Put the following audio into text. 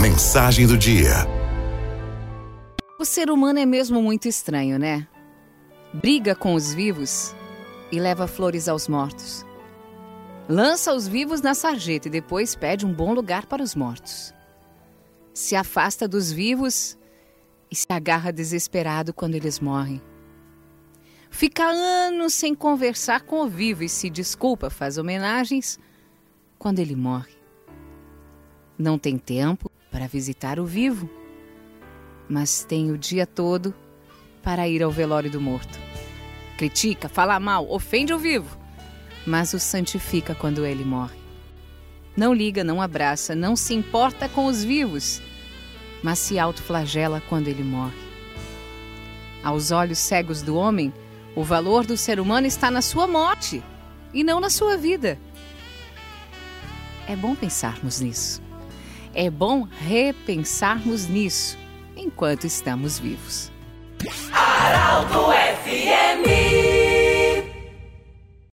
Mensagem do dia. O ser humano é mesmo muito estranho, né? Briga com os vivos e leva flores aos mortos. Lança os vivos na sarjeta e depois pede um bom lugar para os mortos. Se afasta dos vivos e se agarra desesperado quando eles morrem. Fica anos sem conversar com o vivo e se desculpa, faz homenagens quando ele morre. Não tem tempo para visitar o vivo, mas tem o dia todo para ir ao velório do morto. Critica, fala mal, ofende o vivo, mas o santifica quando ele morre. Não liga, não abraça, não se importa com os vivos, mas se autoflagela quando ele morre. Aos olhos cegos do homem, o valor do ser humano está na sua morte e não na sua vida. É bom pensarmos nisso é bom repensarmos nisso enquanto estamos vivos. Araldo